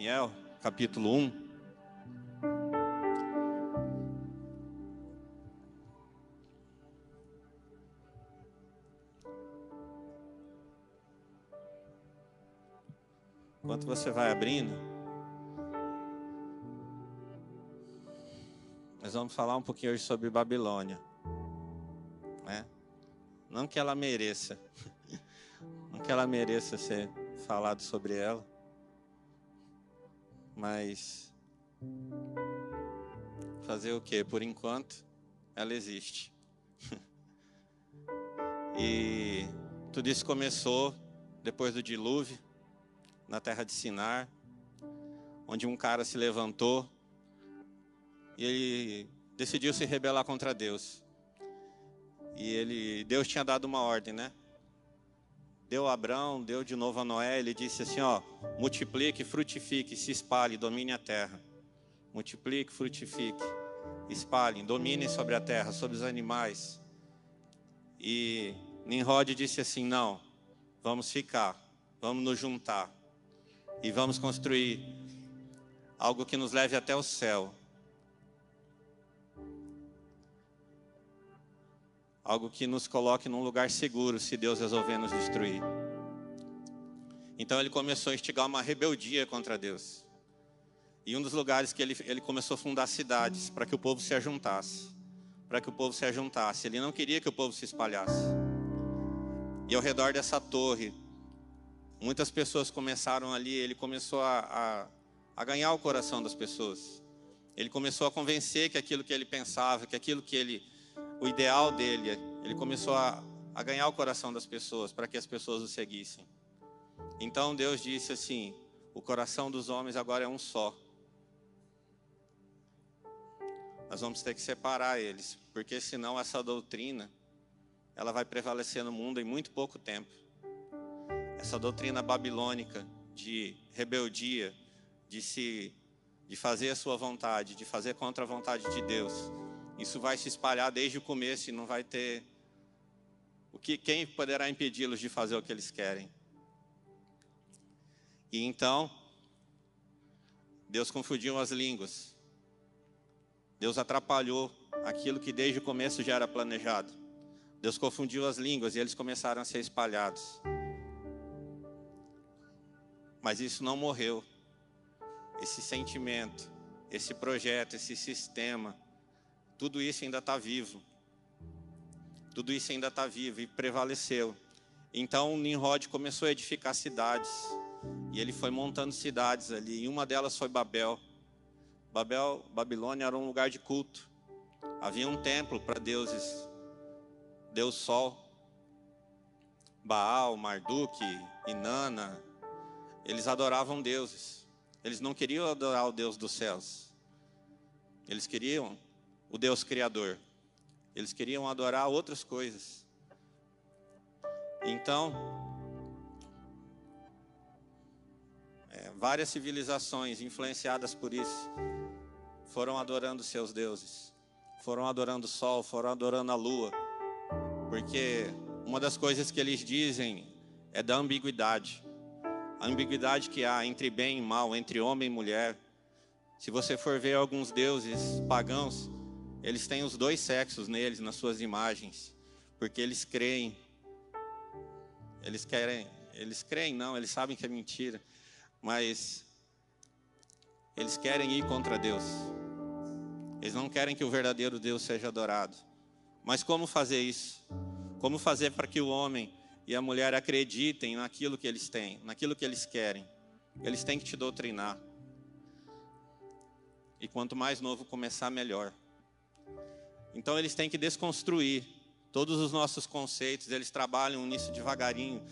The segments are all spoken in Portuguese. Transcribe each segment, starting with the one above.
Daniel, capítulo 1. Enquanto você vai abrindo, nós vamos falar um pouquinho hoje sobre Babilônia. Né? Não que ela mereça, não que ela mereça ser falado sobre ela, mas fazer o que? Por enquanto, ela existe. e tudo isso começou depois do dilúvio, na terra de Sinar, onde um cara se levantou e ele decidiu se rebelar contra Deus. E ele, Deus tinha dado uma ordem, né? Deu a Abraão, deu de novo a Noé, ele disse assim, ó, multiplique, frutifique, se espalhe, domine a terra. Multiplique, frutifique, espalhem, domine sobre a terra, sobre os animais. E Nimrod disse assim, não, vamos ficar, vamos nos juntar e vamos construir algo que nos leve até o céu. Algo que nos coloque num lugar seguro se Deus resolver nos destruir. Então ele começou a instigar uma rebeldia contra Deus. E um dos lugares que ele, ele começou a fundar cidades para que o povo se ajuntasse. Para que o povo se ajuntasse. Ele não queria que o povo se espalhasse. E ao redor dessa torre, muitas pessoas começaram ali. Ele começou a, a, a ganhar o coração das pessoas. Ele começou a convencer que aquilo que ele pensava, que aquilo que ele o ideal dele. Ele começou a, a ganhar o coração das pessoas para que as pessoas o seguissem. Então Deus disse assim: o coração dos homens agora é um só. Nós vamos ter que separar eles, porque senão essa doutrina ela vai prevalecer no mundo em muito pouco tempo. Essa doutrina babilônica de rebeldia, de se de fazer a sua vontade, de fazer contra a vontade de Deus, isso vai se espalhar desde o começo e não vai ter o que quem poderá impedi-los de fazer o que eles querem. E então Deus confundiu as línguas. Deus atrapalhou aquilo que desde o começo já era planejado. Deus confundiu as línguas e eles começaram a ser espalhados. Mas isso não morreu. Esse sentimento, esse projeto, esse sistema tudo isso ainda está vivo. Tudo isso ainda está vivo e prevaleceu. Então Nimrod começou a edificar cidades. E ele foi montando cidades ali. E uma delas foi Babel. Babel, Babilônia era um lugar de culto. Havia um templo para deuses. Deus Sol, Baal, Marduk, Inanna. Eles adoravam deuses. Eles não queriam adorar o Deus dos céus. Eles queriam o Deus Criador. Eles queriam adorar outras coisas. Então, é, várias civilizações influenciadas por isso foram adorando seus deuses, foram adorando o sol, foram adorando a lua, porque uma das coisas que eles dizem é da ambiguidade. A ambiguidade que há entre bem e mal, entre homem e mulher. Se você for ver alguns deuses pagãos, eles têm os dois sexos neles, nas suas imagens, porque eles creem. Eles querem, eles creem não, eles sabem que é mentira, mas eles querem ir contra Deus. Eles não querem que o verdadeiro Deus seja adorado. Mas como fazer isso? Como fazer para que o homem e a mulher acreditem naquilo que eles têm, naquilo que eles querem? Eles têm que te doutrinar. E quanto mais novo começar, melhor. Então eles têm que desconstruir todos os nossos conceitos, eles trabalham nisso devagarinho,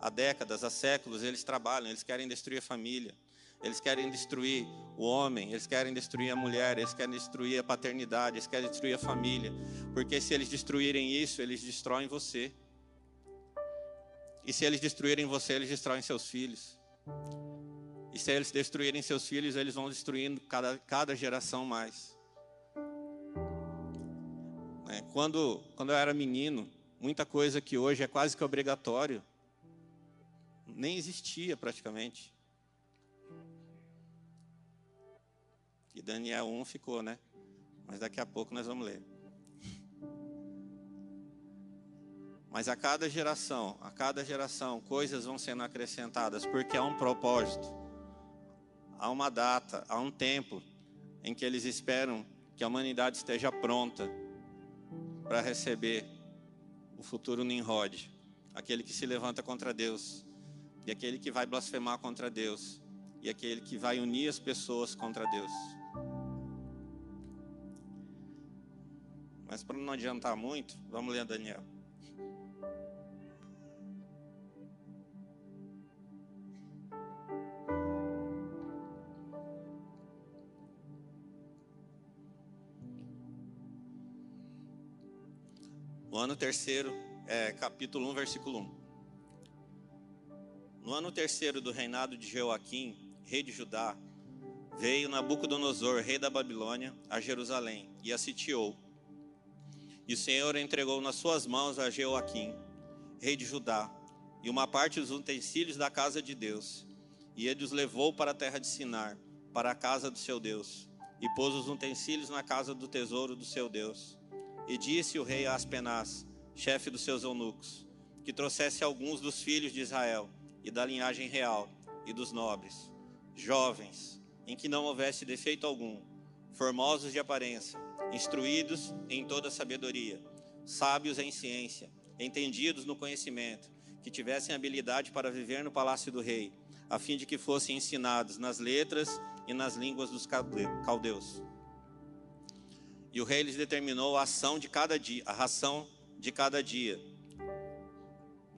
há décadas, há séculos, eles trabalham, eles querem destruir a família. Eles querem destruir o homem, eles querem destruir a mulher, eles querem destruir a paternidade, eles querem destruir a família. Porque se eles destruírem isso, eles destroem você. E se eles destruírem você, eles destroem seus filhos. E se eles destruírem seus filhos, eles vão destruindo cada, cada geração mais. É, quando, quando eu era menino, muita coisa que hoje é quase que obrigatório, nem existia praticamente. E Daniel 1 ficou, né? Mas daqui a pouco nós vamos ler. Mas a cada geração, a cada geração, coisas vão sendo acrescentadas, porque há um propósito, há uma data, há um tempo em que eles esperam que a humanidade esteja pronta para receber o futuro Nimrod, aquele que se levanta contra Deus, e aquele que vai blasfemar contra Deus, e aquele que vai unir as pessoas contra Deus. Mas para não adiantar muito, vamos ler Daniel. No ano terceiro, é, capítulo 1, versículo 1. No ano terceiro do reinado de Joaquim, rei de Judá, veio Nabucodonosor, rei da Babilônia, a Jerusalém e a sitiou. E o Senhor entregou nas suas mãos a Joaquim, rei de Judá, e uma parte dos utensílios da casa de Deus. E ele os levou para a terra de Sinar, para a casa do seu Deus, e pôs os utensílios na casa do tesouro do seu Deus. E disse o rei a Aspenaz, chefe dos seus eunucos, que trouxesse alguns dos filhos de Israel e da linhagem real e dos nobres, jovens, em que não houvesse defeito algum, formosos de aparência, instruídos em toda sabedoria, sábios em ciência, entendidos no conhecimento, que tivessem habilidade para viver no palácio do rei, a fim de que fossem ensinados nas letras e nas línguas dos caldeus. E o rei lhes determinou a ação de cada dia, a ração de cada dia,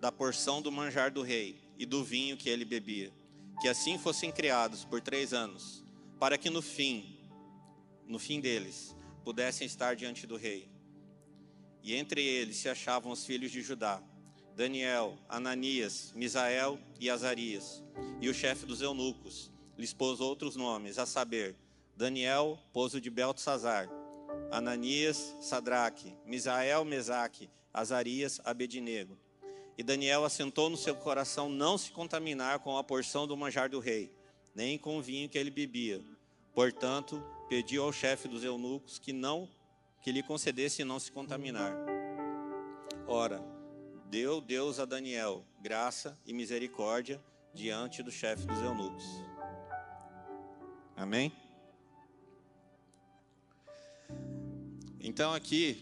da porção do manjar do rei e do vinho que ele bebia, que assim fossem criados por três anos, para que no fim, no fim deles, pudessem estar diante do rei. E entre eles se achavam os filhos de Judá, Daniel, Ananias, Misael e Azarias, e o chefe dos eunucos lhes pôs outros nomes, a saber, Daniel pôs o de Beltesazar, Ananias, Sadraque, Misael, Mesaque, Azarias, Abednego. E Daniel assentou no seu coração não se contaminar com a porção do manjar do rei, nem com o vinho que ele bebia. Portanto, pediu ao chefe dos eunucos que não que lhe concedesse não se contaminar. Ora, deu Deus a Daniel graça e misericórdia diante do chefe dos eunucos. Amém? Então aqui,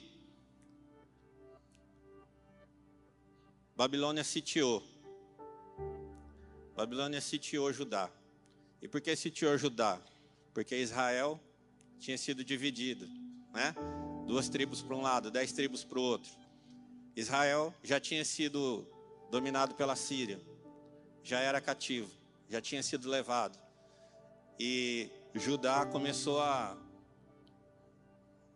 Babilônia sitiou. Babilônia sitiou Judá. E por que sitiou Judá? Porque Israel tinha sido dividido, né? Duas tribos para um lado, dez tribos para o outro. Israel já tinha sido dominado pela Síria, já era cativo, já tinha sido levado. E Judá começou a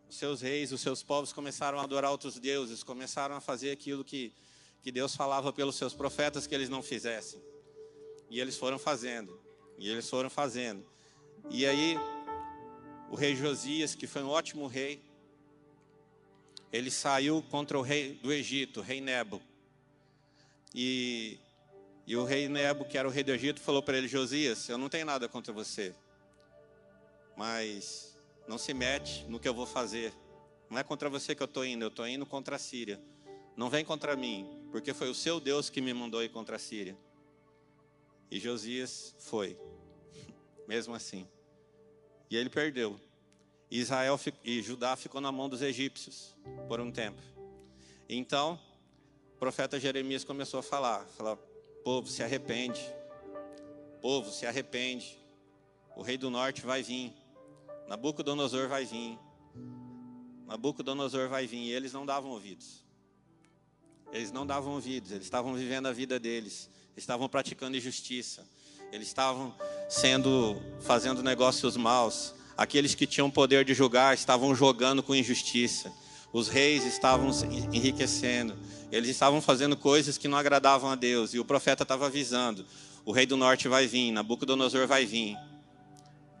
os seus reis, os seus povos começaram a adorar outros deuses, começaram a fazer aquilo que, que Deus falava pelos seus profetas que eles não fizessem. E eles foram fazendo, e eles foram fazendo. E aí, o rei Josias, que foi um ótimo rei, ele saiu contra o rei do Egito, o rei Nebo. E, e o rei Nebo, que era o rei do Egito, falou para ele: Josias, eu não tenho nada contra você, mas não se mete no que eu vou fazer. Não é contra você que eu estou indo, eu estou indo contra a Síria. Não vem contra mim, porque foi o seu Deus que me mandou ir contra a Síria. E Josias foi, mesmo assim. E ele perdeu. Israel e Judá ficou na mão dos egípcios por um tempo. Então, o profeta Jeremias começou a falar, falar: "Povo, se arrepende. Povo, se arrepende. O rei do norte vai vir. Nabucodonosor vai vir. Nabucodonosor vai vir. E eles não davam ouvidos. Eles não davam ouvidos, eles estavam vivendo a vida deles. estavam praticando injustiça, eles estavam sendo fazendo negócios maus. Aqueles que tinham poder de julgar estavam jogando com injustiça. Os reis estavam enriquecendo. Eles estavam fazendo coisas que não agradavam a Deus. E o profeta estava avisando: o rei do norte vai vir, Nabucodonosor vai vir.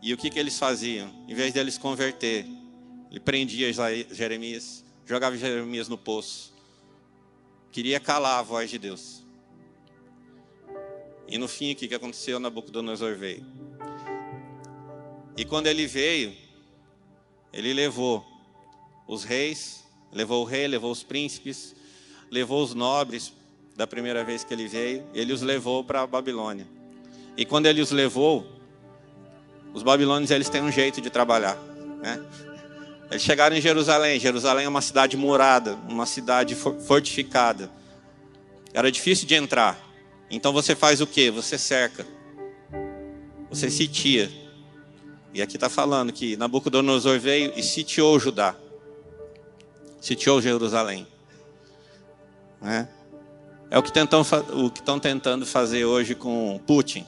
E o que, que eles faziam? Em vez deles converter, ele prendia Jeremias, jogava Jeremias no poço. Queria calar a voz de Deus. E no fim, o que aconteceu? Nabucodonosor veio. E quando ele veio, ele levou os reis, levou o rei, levou os príncipes, levou os nobres da primeira vez que ele veio, ele os levou para a Babilônia. E quando ele os levou, os babilônios eles têm um jeito de trabalhar, né? Eles chegaram em Jerusalém. Jerusalém é uma cidade murada, uma cidade fortificada. Era difícil de entrar. Então você faz o que? Você cerca. Você sitia. E aqui está falando que Nabucodonosor veio e sitiou Judá. Sitiou Jerusalém. Né? É o que estão tentando fazer hoje com Putin.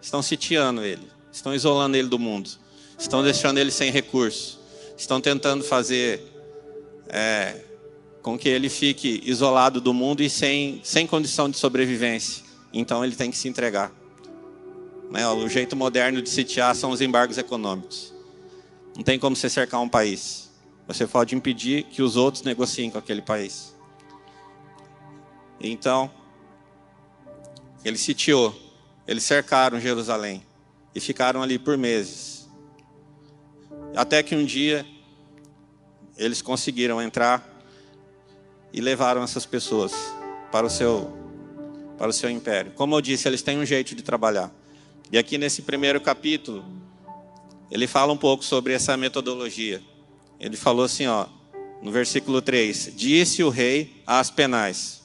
Estão sitiando ele. Estão isolando ele do mundo. Estão deixando ele sem recursos. Estão tentando fazer é, com que ele fique isolado do mundo e sem, sem condição de sobrevivência. Então ele tem que se entregar. Né? O jeito moderno de sitiar são os embargos econômicos. Não tem como você cercar um país. Você pode impedir que os outros negociem com aquele país. Então, ele sitiou, eles cercaram Jerusalém e ficaram ali por meses. Até que um dia eles conseguiram entrar e levaram essas pessoas para o seu para o seu império. Como eu disse, eles têm um jeito de trabalhar. E aqui nesse primeiro capítulo, ele fala um pouco sobre essa metodologia. Ele falou assim, ó, no versículo 3: Disse o rei a Aspenais,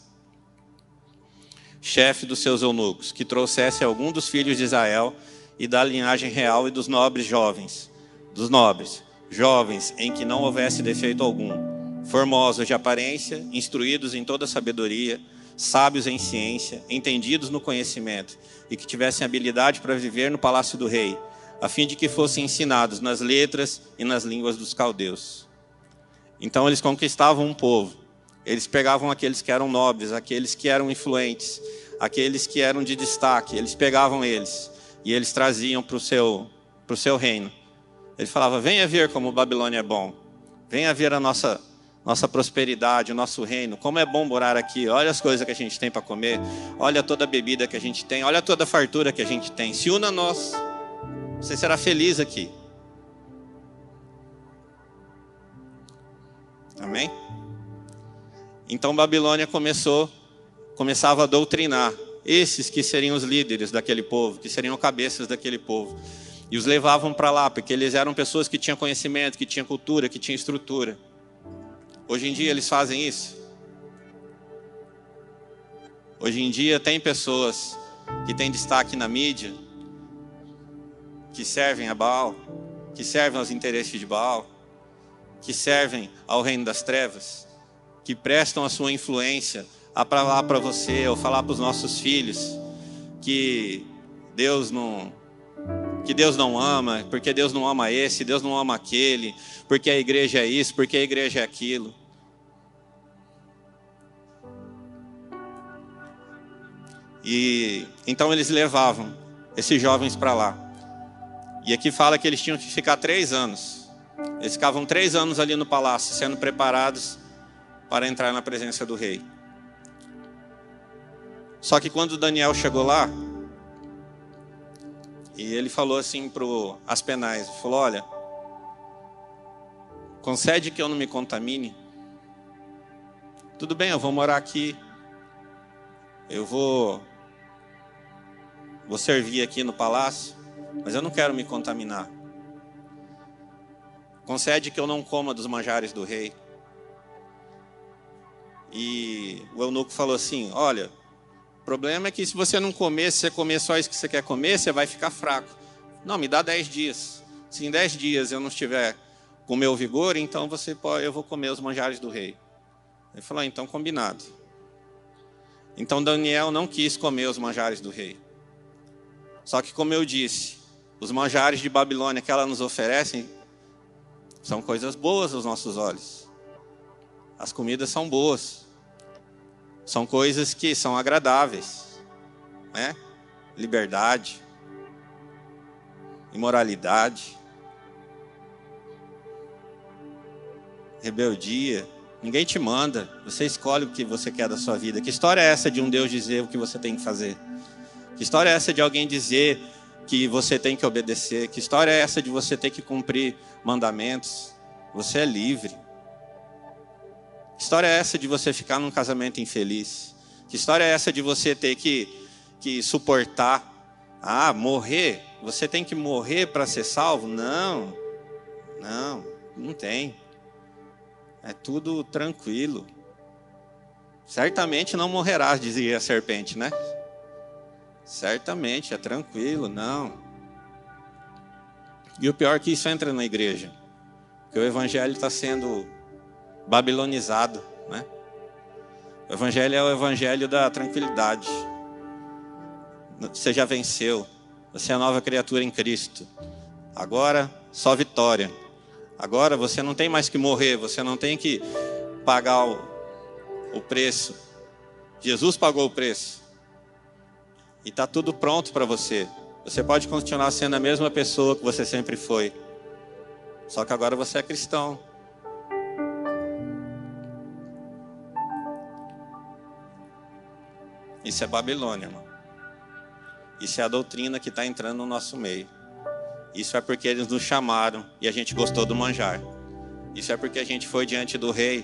chefe dos seus eunucos, que trouxesse algum dos filhos de Israel e da linhagem real e dos nobres jovens, dos nobres, jovens em que não houvesse defeito algum formosos de aparência, instruídos em toda sabedoria, sábios em ciência, entendidos no conhecimento e que tivessem habilidade para viver no palácio do rei, a fim de que fossem ensinados nas letras e nas línguas dos caldeus. Então eles conquistavam um povo. Eles pegavam aqueles que eram nobres, aqueles que eram influentes, aqueles que eram de destaque, eles pegavam eles e eles traziam para o seu, o seu reino. Ele falava: Venha ver como Babilônia é bom, venha ver a nossa nossa prosperidade, o nosso reino. Como é bom morar aqui. Olha as coisas que a gente tem para comer. Olha toda a bebida que a gente tem. Olha toda a fartura que a gente tem. Se una a nós. Você será feliz aqui. Amém? Então Babilônia começou, começava a doutrinar esses que seriam os líderes daquele povo, que seriam cabeças daquele povo. E os levavam para lá, porque eles eram pessoas que tinham conhecimento, que tinham cultura, que tinham estrutura. Hoje em dia eles fazem isso. Hoje em dia tem pessoas que têm destaque na mídia, que servem a Baal, que servem aos interesses de Baal, que servem ao reino das trevas, que prestam a sua influência a falar para você ou falar para os nossos filhos que Deus não que Deus não ama, porque Deus não ama esse, Deus não ama aquele, porque a igreja é isso, porque a igreja é aquilo. E então eles levavam esses jovens para lá. E aqui fala que eles tinham que ficar três anos. Eles ficavam três anos ali no palácio, sendo preparados para entrar na presença do rei. Só que quando Daniel chegou lá, e ele falou assim para as penais, falou, olha, concede que eu não me contamine. Tudo bem, eu vou morar aqui. Eu vou vou servir aqui no palácio, mas eu não quero me contaminar. Concede que eu não coma dos manjares do rei. E o eunuco falou assim: Olha, o problema é que se você não comer, se você comer só isso que você quer comer, você vai ficar fraco. Não, me dá dez dias. Se em dez dias eu não estiver com meu vigor, então você pode, eu vou comer os manjares do rei. Ele falou: ah, então combinado. Então Daniel não quis comer os manjares do rei. Só que, como eu disse, os manjares de Babilônia que ela nos oferece são coisas boas aos nossos olhos. As comidas são boas. São coisas que são agradáveis. Né? Liberdade, imoralidade, rebeldia. Ninguém te manda, você escolhe o que você quer da sua vida. Que história é essa de um Deus dizer o que você tem que fazer? Que história é essa de alguém dizer que você tem que obedecer? Que história é essa de você ter que cumprir mandamentos? Você é livre. Que história é essa de você ficar num casamento infeliz? Que história é essa de você ter que, que suportar? Ah, morrer? Você tem que morrer para ser salvo? Não, não, não tem. É tudo tranquilo. Certamente não morrerás, dizia a serpente, né? Certamente, é tranquilo, não. E o pior é que isso entra na igreja. Que o evangelho está sendo babilonizado, né? O evangelho é o evangelho da tranquilidade. Você já venceu. Você é nova criatura em Cristo. Agora, só vitória. Agora você não tem mais que morrer, você não tem que pagar o, o preço. Jesus pagou o preço. E está tudo pronto para você. Você pode continuar sendo a mesma pessoa que você sempre foi. Só que agora você é cristão. Isso é Babilônia, irmão. Isso é a doutrina que está entrando no nosso meio. Isso é porque eles nos chamaram e a gente gostou do manjar. Isso é porque a gente foi diante do rei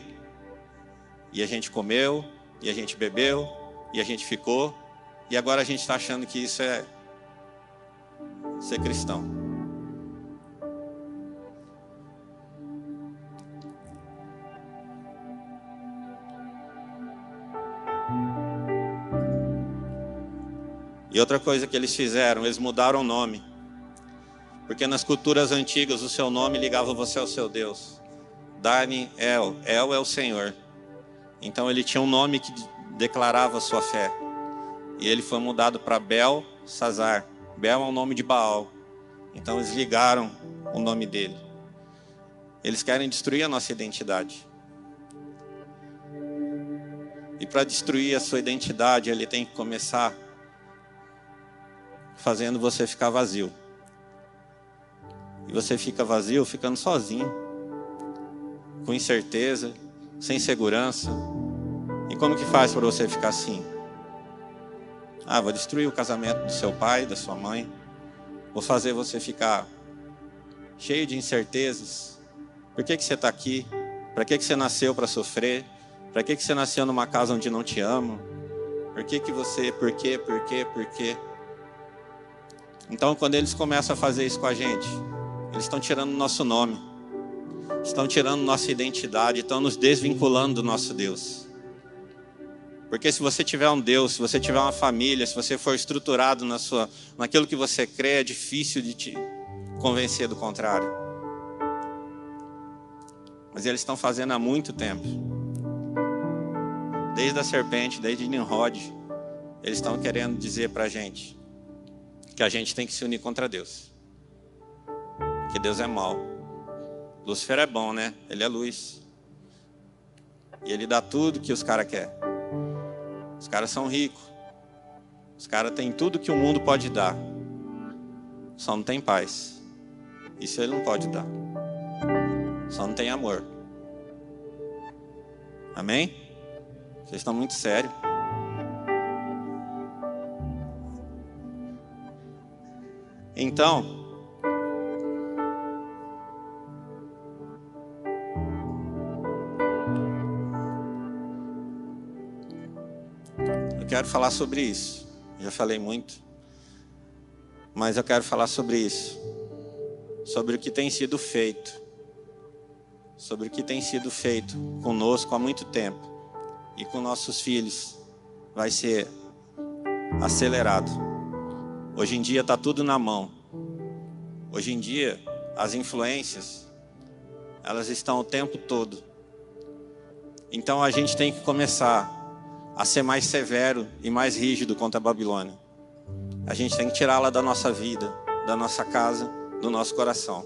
e a gente comeu, e a gente bebeu, e a gente ficou, e agora a gente está achando que isso é ser cristão. E outra coisa que eles fizeram, eles mudaram o nome. Porque nas culturas antigas o seu nome ligava você ao seu Deus. Dani El, El é o Senhor. Então ele tinha um nome que declarava sua fé. E ele foi mudado para Bel Sazar. Bel é o nome de Baal. Então eles ligaram o nome dele. Eles querem destruir a nossa identidade. E para destruir a sua identidade, ele tem que começar fazendo você ficar vazio. E você fica vazio, ficando sozinho, com incerteza, sem segurança. E como que faz para você ficar assim? Ah, vou destruir o casamento do seu pai, da sua mãe. Vou fazer você ficar cheio de incertezas. Por que, que você está aqui? Para que, que você nasceu para sofrer? Para que, que você nasceu numa casa onde não te amam? Por que, que você, por quê, por quê, por quê? Então, quando eles começam a fazer isso com a gente, eles estão tirando nosso nome, estão tirando nossa identidade, estão nos desvinculando do nosso Deus. Porque se você tiver um Deus, se você tiver uma família, se você for estruturado na sua, naquilo que você crê, é difícil de te convencer do contrário. Mas eles estão fazendo há muito tempo. Desde a serpente, desde Nimrod, eles estão querendo dizer para a gente que a gente tem que se unir contra Deus. Que Deus é mau. Lúcifer é bom, né? Ele é luz. E ele dá tudo que os caras querem. Os caras são ricos. Os caras têm tudo que o mundo pode dar. Só não tem paz. Isso ele não pode dar. Só não tem amor. Amém? Vocês estão muito sérios. Então, eu quero falar sobre isso. Já falei muito, mas eu quero falar sobre isso. Sobre o que tem sido feito. Sobre o que tem sido feito conosco há muito tempo e com nossos filhos. Vai ser acelerado. Hoje em dia está tudo na mão. Hoje em dia, as influências, elas estão o tempo todo. Então a gente tem que começar a ser mais severo e mais rígido contra a Babilônia. A gente tem que tirá-la da nossa vida, da nossa casa, do nosso coração.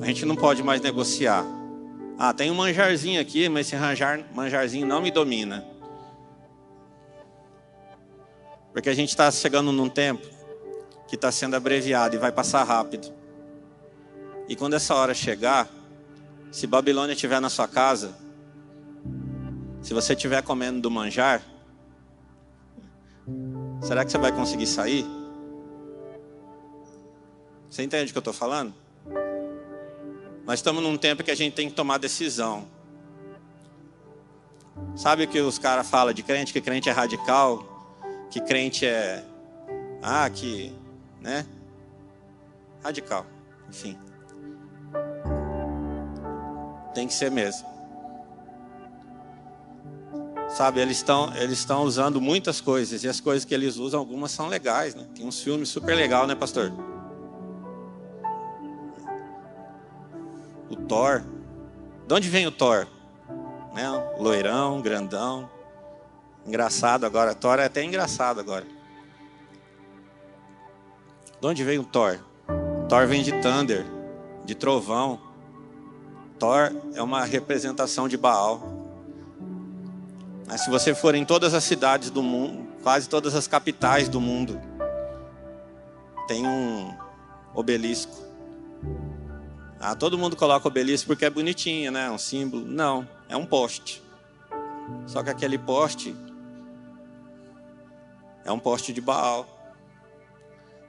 A gente não pode mais negociar. Ah, tem um manjarzinho aqui, mas esse manjarzinho não me domina. Porque a gente está chegando num tempo que está sendo abreviado e vai passar rápido. E quando essa hora chegar, se Babilônia estiver na sua casa, se você estiver comendo do manjar, será que você vai conseguir sair? Você entende o que eu estou falando? Nós estamos num tempo que a gente tem que tomar decisão. Sabe o que os caras falam de crente? Que crente é radical, que crente é. Ah, que. né? Radical. Enfim. Tem que ser mesmo. Sabe, eles estão eles estão usando muitas coisas e as coisas que eles usam algumas são legais, né? Tem uns filmes super legal, né, pastor? O Thor. De onde vem o Thor? Né? Loirão, grandão. Engraçado agora. Thor é até engraçado agora. De onde vem o Thor? Thor vem de Thunder, de trovão. Thor é uma representação de Baal. Mas se você for em todas as cidades do mundo, quase todas as capitais do mundo, tem um obelisco. Ah, todo mundo coloca obelisco porque é bonitinho, né? Um símbolo. Não, é um poste. Só que aquele poste é um poste de Baal.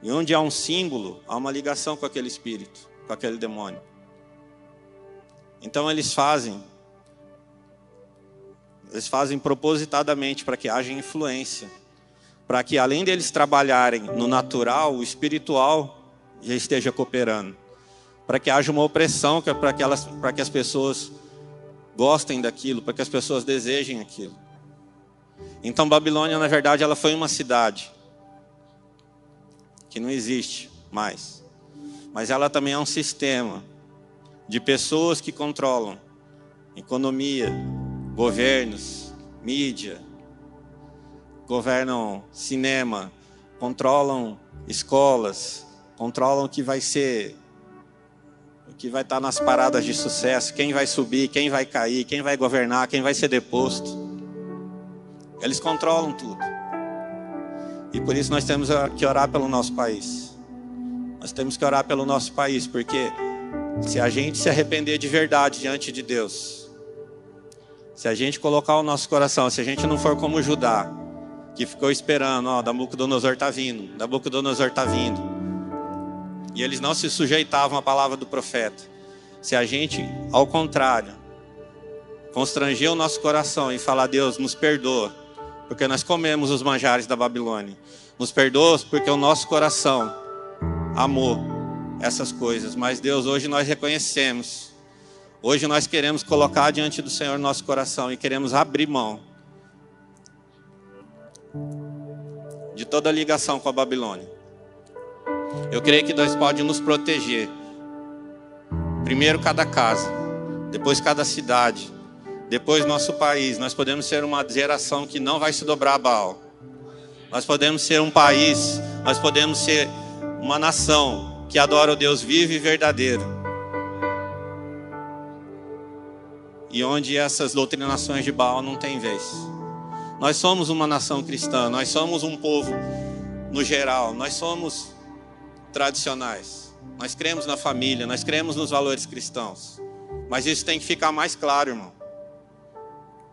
E onde há um símbolo, há uma ligação com aquele espírito, com aquele demônio. Então eles fazem eles fazem propositadamente para que haja influência, para que além deles trabalharem no natural, o espiritual já esteja cooperando, para que haja uma opressão, para que, elas, para que as pessoas gostem daquilo, para que as pessoas desejem aquilo. Então Babilônia, na verdade, ela foi uma cidade que não existe mais, mas ela também é um sistema de pessoas que controlam economia, governos, mídia, governam cinema, controlam escolas, controlam o que vai ser, o que vai estar nas paradas de sucesso, quem vai subir, quem vai cair, quem vai governar, quem vai ser deposto. Eles controlam tudo. E por isso nós temos que orar pelo nosso país. Nós temos que orar pelo nosso país, porque se a gente se arrepender de verdade diante de Deus, se a gente colocar o nosso coração, se a gente não for como Judá, que ficou esperando, ó, Nabucodonosor está vindo, Nabucodonosor está vindo. E eles não se sujeitavam à palavra do profeta. Se a gente, ao contrário, constranger o nosso coração e falar, Deus, nos perdoa, porque nós comemos os manjares da Babilônia. Nos perdoa porque o nosso coração amou essas coisas. Mas Deus, hoje nós reconhecemos Hoje nós queremos colocar diante do Senhor nosso coração e queremos abrir mão de toda ligação com a Babilônia. Eu creio que Deus pode nos proteger. Primeiro cada casa, depois cada cidade, depois nosso país. Nós podemos ser uma geração que não vai se dobrar a Baal. Nós podemos ser um país, nós podemos ser uma nação que adora o Deus vivo e verdadeiro e onde essas doutrinações de Baal não têm vez. Nós somos uma nação cristã, nós somos um povo no geral, nós somos tradicionais. Nós cremos na família, nós cremos nos valores cristãos. Mas isso tem que ficar mais claro, irmão.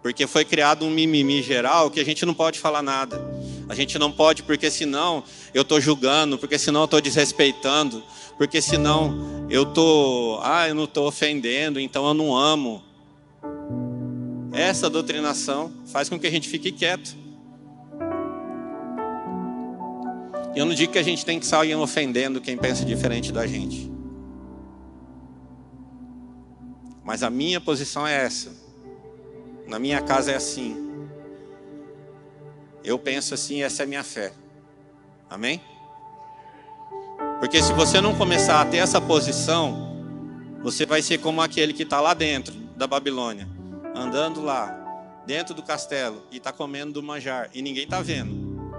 Porque foi criado um mimimi geral que a gente não pode falar nada. A gente não pode, porque senão eu estou julgando, porque senão eu estou desrespeitando, porque senão eu estou, ah, eu não estou ofendendo, então eu não amo. Essa doutrinação faz com que a gente fique quieto. E eu não digo que a gente tem que sair ofendendo quem pensa diferente da gente. Mas a minha posição é essa. Na minha casa é assim. Eu penso assim, essa é a minha fé. Amém? Porque se você não começar a ter essa posição, você vai ser como aquele que está lá dentro da Babilônia andando lá, dentro do castelo e está comendo do manjar e ninguém está vendo.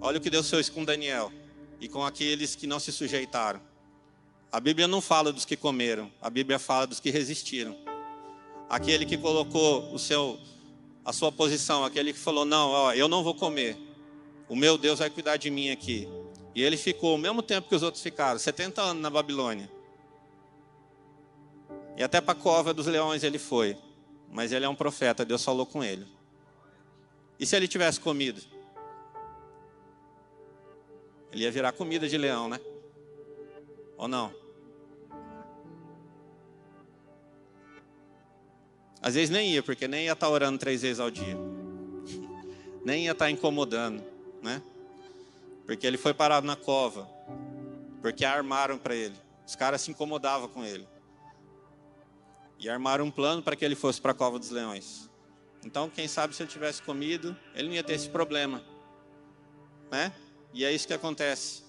Olha o que Deus fez com Daniel e com aqueles que não se sujeitaram. A Bíblia não fala dos que comeram, a Bíblia fala dos que resistiram. Aquele que colocou o seu, a sua posição, aquele que falou: Não, ó, eu não vou comer, o meu Deus vai cuidar de mim aqui. E ele ficou o mesmo tempo que os outros ficaram 70 anos na Babilônia. E até para a cova dos leões ele foi. Mas ele é um profeta, Deus falou com ele. E se ele tivesse comido? Ele ia virar comida de leão, né? Ou não? Às vezes nem ia, porque nem ia estar tá orando três vezes ao dia. Nem ia estar tá incomodando, né? Porque ele foi parado na cova. Porque armaram para ele. Os caras se incomodavam com ele. E armaram um plano para que ele fosse para a cova dos leões. Então, quem sabe se ele tivesse comido, ele não ia ter esse problema. Né? E é isso que acontece.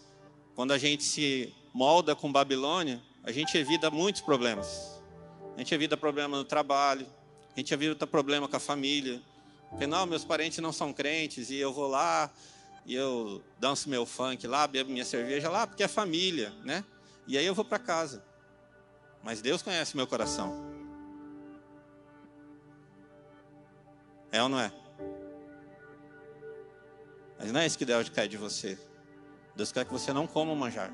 Quando a gente se molda com Babilônia, a gente evita muitos problemas. A gente evita problema no trabalho, a gente evita problema com a família. Porque não, meus parentes não são crentes e eu vou lá e eu danço meu funk lá, bebo minha cerveja lá, porque é família, né? E aí eu vou para casa. Mas Deus conhece meu coração. É ou não é? Mas não é isso que Deus quer de você. Deus quer que você não coma o manjar.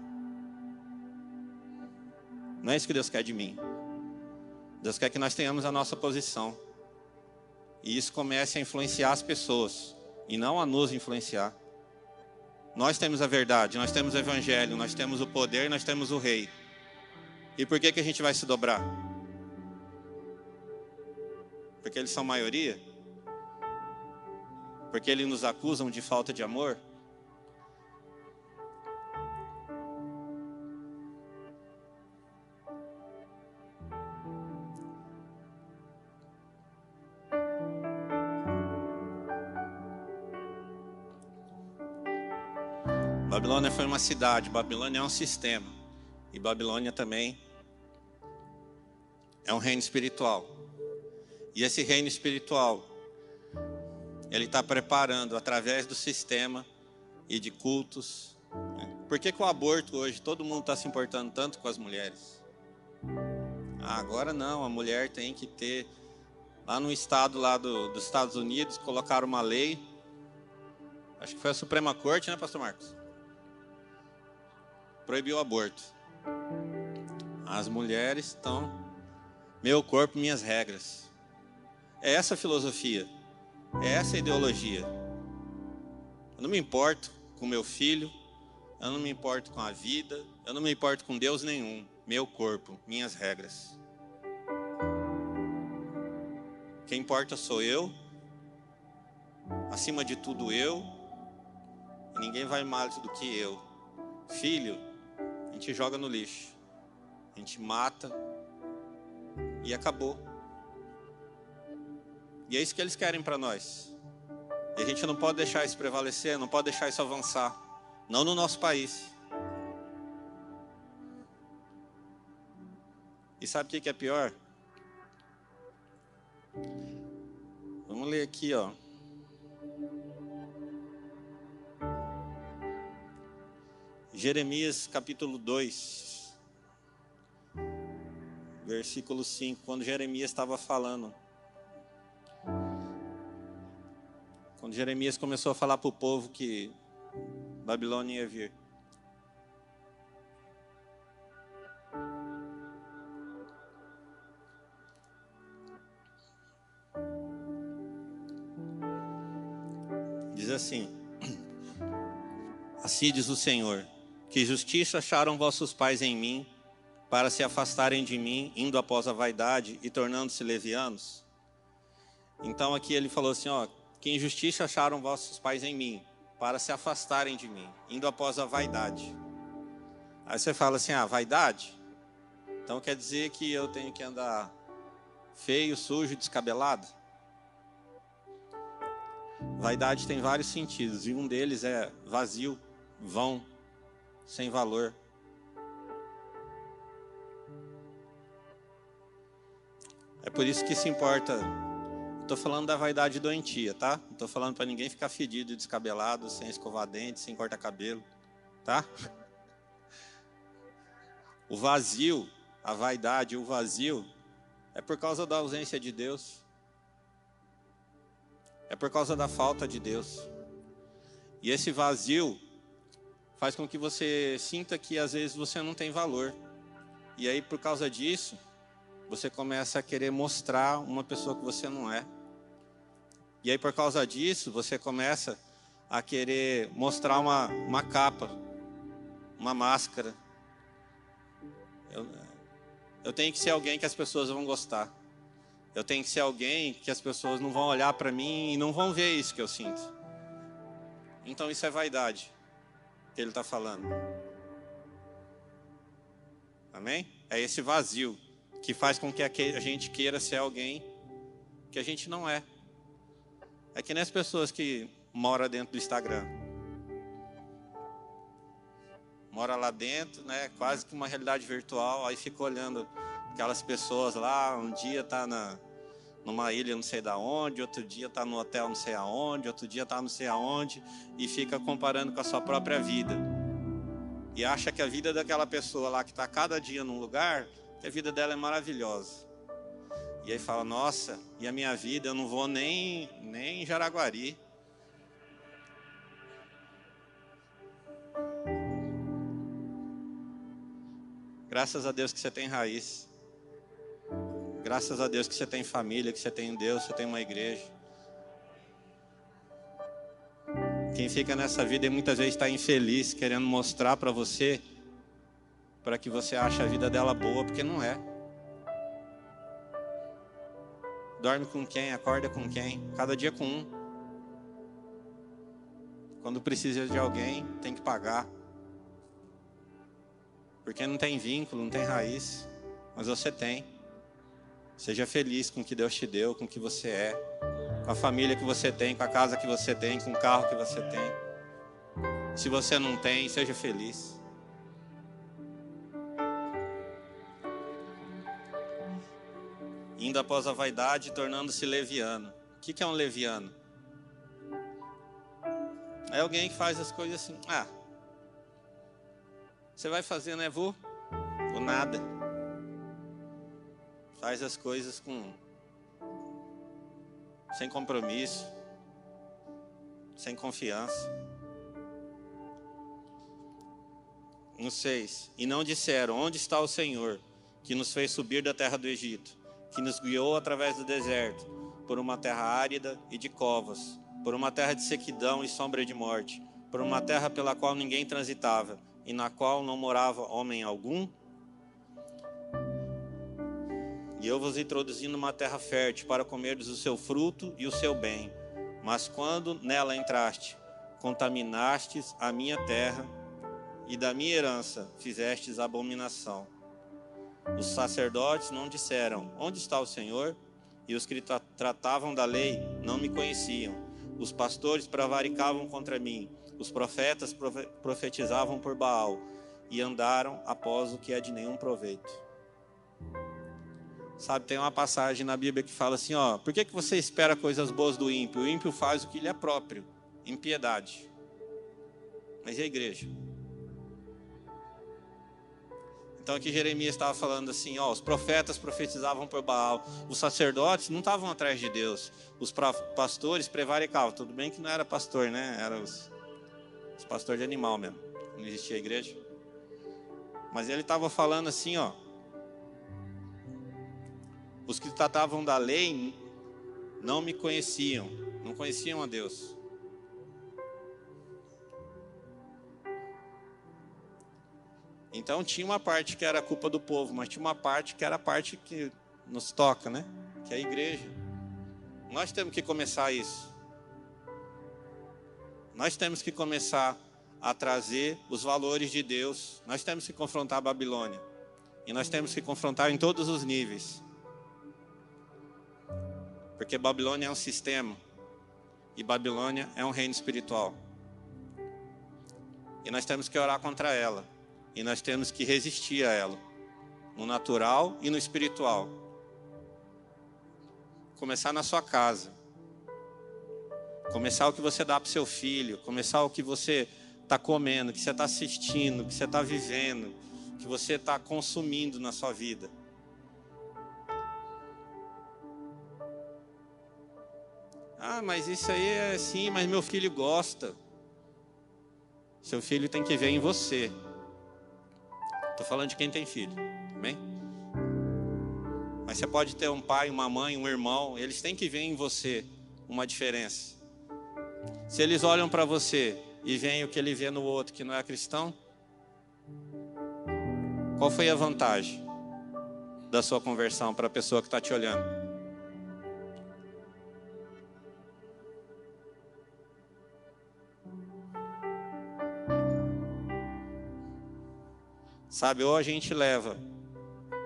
Não é isso que Deus quer de mim. Deus quer que nós tenhamos a nossa posição. E isso comece a influenciar as pessoas. E não a nos influenciar. Nós temos a verdade, nós temos o evangelho, nós temos o poder, nós temos o rei. E por que, que a gente vai se dobrar? Porque eles são maioria? porque eles nos acusam de falta de amor? Babilônia foi uma cidade, Babilônia é um sistema. E Babilônia também é um reino espiritual. E esse reino espiritual ele está preparando através do sistema e de cultos. Né? Por que, que o aborto hoje todo mundo está se importando tanto com as mulheres? Ah, agora não, a mulher tem que ter. Lá no estado lá do, dos Estados Unidos colocaram uma lei. Acho que foi a Suprema Corte, né, Pastor Marcos? Proibiu o aborto. As mulheres estão. Meu corpo, minhas regras. É essa a filosofia. É essa a ideologia. Eu não me importo com meu filho, eu não me importo com a vida, eu não me importo com Deus nenhum. Meu corpo, minhas regras. Quem importa sou eu, acima de tudo eu, ninguém vai mais do que eu. Filho, gente joga no lixo, a gente mata e acabou. E é isso que eles querem para nós. E a gente não pode deixar isso prevalecer, não pode deixar isso avançar. Não no nosso país. E sabe o que é pior? Vamos ler aqui, ó. Jeremias capítulo 2, versículo 5, quando Jeremias estava falando Quando Jeremias começou a falar para o povo que Babilônia ia vir. Diz assim: Assim diz o Senhor: Que justiça acharam vossos pais em mim, para se afastarem de mim, indo após a vaidade e tornando-se levianos? Então aqui ele falou assim: Ó, que injustiça acharam vossos pais em mim, para se afastarem de mim, indo após a vaidade. Aí você fala assim: ah, vaidade? Então quer dizer que eu tenho que andar feio, sujo, descabelado? Vaidade tem vários sentidos, e um deles é vazio, vão, sem valor. É por isso que se importa estou falando da vaidade doentia, tá? Estou falando para ninguém ficar fedido, descabelado, sem escovar dente, sem cortar cabelo, tá? O vazio, a vaidade, o vazio, é por causa da ausência de Deus. É por causa da falta de Deus. E esse vazio faz com que você sinta que às vezes você não tem valor. E aí, por causa disso, você começa a querer mostrar uma pessoa que você não é. E aí, por causa disso, você começa a querer mostrar uma, uma capa, uma máscara. Eu, eu tenho que ser alguém que as pessoas vão gostar. Eu tenho que ser alguém que as pessoas não vão olhar para mim e não vão ver isso que eu sinto. Então, isso é vaidade que ele está falando. Amém? É esse vazio que faz com que a gente queira ser alguém que a gente não é. É que nem as pessoas que moram dentro do Instagram. Mora lá dentro, né? Quase que uma realidade virtual, aí fica olhando aquelas pessoas lá, um dia tá na numa ilha não sei da onde, outro dia tá no hotel não sei aonde, outro dia tá não sei aonde e fica comparando com a sua própria vida. E acha que a vida daquela pessoa lá que está cada dia num lugar, que a vida dela é maravilhosa. E aí fala, nossa, e a minha vida, eu não vou nem, nem em Jaraguari. Graças a Deus que você tem raiz. Graças a Deus que você tem família, que você tem Deus, você tem uma igreja. Quem fica nessa vida e muitas vezes está infeliz, querendo mostrar para você, para que você ache a vida dela boa, porque não é. Dorme com quem? Acorda com quem? Cada dia com um. Quando precisa de alguém, tem que pagar. Porque não tem vínculo, não tem raiz. Mas você tem. Seja feliz com o que Deus te deu, com o que você é. Com a família que você tem, com a casa que você tem, com o carro que você tem. Se você não tem, seja feliz. indo após a vaidade, tornando-se leviano. O que é um leviano? É alguém que faz as coisas assim, ah, você vai fazer, né, vô? Ou nada. Faz as coisas com sem compromisso, sem confiança. No seis. E não disseram: Onde está o Senhor que nos fez subir da terra do Egito? que nos guiou através do deserto, por uma terra árida e de covas, por uma terra de sequidão e sombra de morte, por uma terra pela qual ninguém transitava e na qual não morava homem algum? E eu vos introduzi numa terra fértil para comerdes o seu fruto e o seu bem. Mas quando nela entraste, contaminastes a minha terra e da minha herança fizestes abominação. Os sacerdotes não disseram: Onde está o Senhor? E os que tra tratavam da lei não me conheciam. Os pastores prevaricavam contra mim. Os profetas profetizavam por Baal e andaram após o que é de nenhum proveito. Sabe, tem uma passagem na Bíblia que fala assim: ó, por que, que você espera coisas boas do ímpio? O ímpio faz o que lhe é próprio, impiedade. Mas e a igreja? Então aqui Jeremias estava falando assim, ó, os profetas profetizavam por Baal, os sacerdotes não estavam atrás de Deus, os pastores prevaricavam. Tudo bem que não era pastor, né? Era os, os pastores de animal mesmo. Não existia igreja. Mas ele estava falando assim, ó, os que tratavam da lei não me conheciam, não conheciam a Deus. Então tinha uma parte que era culpa do povo, mas tinha uma parte que era a parte que nos toca, né? Que é a igreja. Nós temos que começar isso. Nós temos que começar a trazer os valores de Deus. Nós temos que confrontar a Babilônia. E nós temos que confrontar em todos os níveis. Porque Babilônia é um sistema. E Babilônia é um reino espiritual. E nós temos que orar contra ela. E nós temos que resistir a ela, no natural e no espiritual. começar na sua casa. Começar o que você dá para seu filho, começar o que você está comendo, que você está assistindo, que você está vivendo, que você está consumindo na sua vida. Ah, mas isso aí é assim, mas meu filho gosta. Seu filho tem que ver em você. Estou falando de quem tem filho, amém? Mas você pode ter um pai, uma mãe, um irmão, eles têm que ver em você uma diferença. Se eles olham para você e veem o que ele vê no outro que não é cristão, qual foi a vantagem da sua conversão para a pessoa que está te olhando? Sabe, ou a gente leva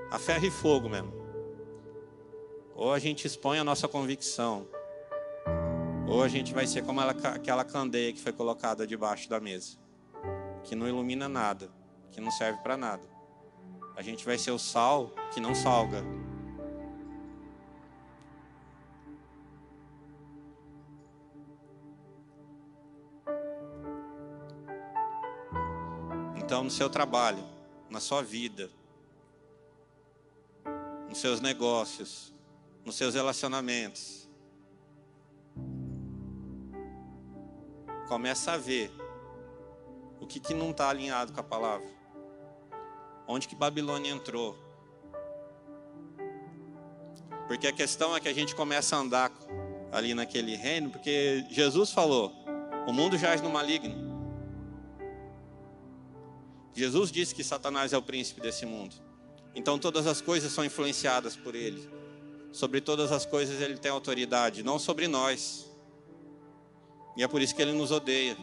a ferro e fogo mesmo, ou a gente expõe a nossa convicção, ou a gente vai ser como ela, aquela candeia que foi colocada debaixo da mesa, que não ilumina nada, que não serve para nada. A gente vai ser o sal que não salga. Então, no seu trabalho, na sua vida, nos seus negócios, nos seus relacionamentos. Começa a ver o que, que não está alinhado com a palavra. Onde que Babilônia entrou? Porque a questão é que a gente começa a andar ali naquele reino, porque Jesus falou: o mundo jaz no maligno. Jesus disse que Satanás é o príncipe desse mundo. Então todas as coisas são influenciadas por ele. Sobre todas as coisas ele tem autoridade, não sobre nós. E é por isso que ele nos odeia.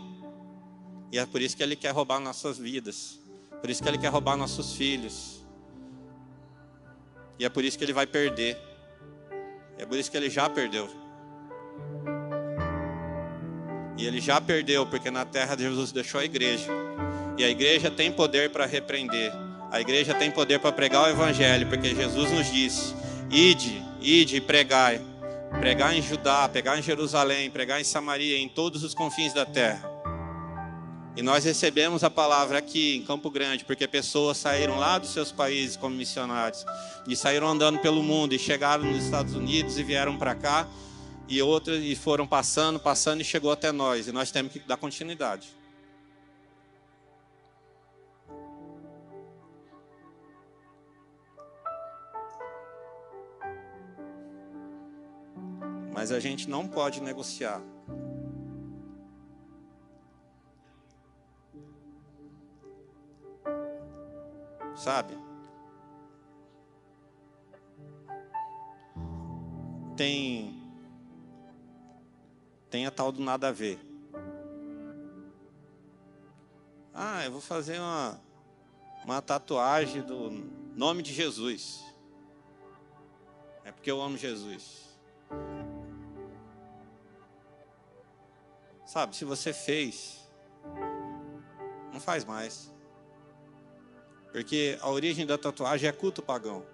E é por isso que ele quer roubar nossas vidas. Por isso que ele quer roubar nossos filhos. E é por isso que ele vai perder. E é por isso que ele já perdeu. E ele já perdeu, porque na terra Jesus deixou a igreja. E a igreja tem poder para repreender. A igreja tem poder para pregar o evangelho, porque Jesus nos disse: ide, ide e pregai. Pregar em Judá, pregar em Jerusalém, pregar em Samaria, em todos os confins da terra. E nós recebemos a palavra aqui em Campo Grande, porque pessoas saíram lá dos seus países como missionários e saíram andando pelo mundo e chegaram nos Estados Unidos e vieram para cá e outras e foram passando, passando e chegou até nós. E nós temos que dar continuidade. Mas a gente não pode negociar. Sabe? Tem tem a tal do nada a ver. Ah, eu vou fazer uma uma tatuagem do nome de Jesus. É porque eu amo Jesus. Sabe, se você fez, não faz mais. Porque a origem da tatuagem é culto pagão.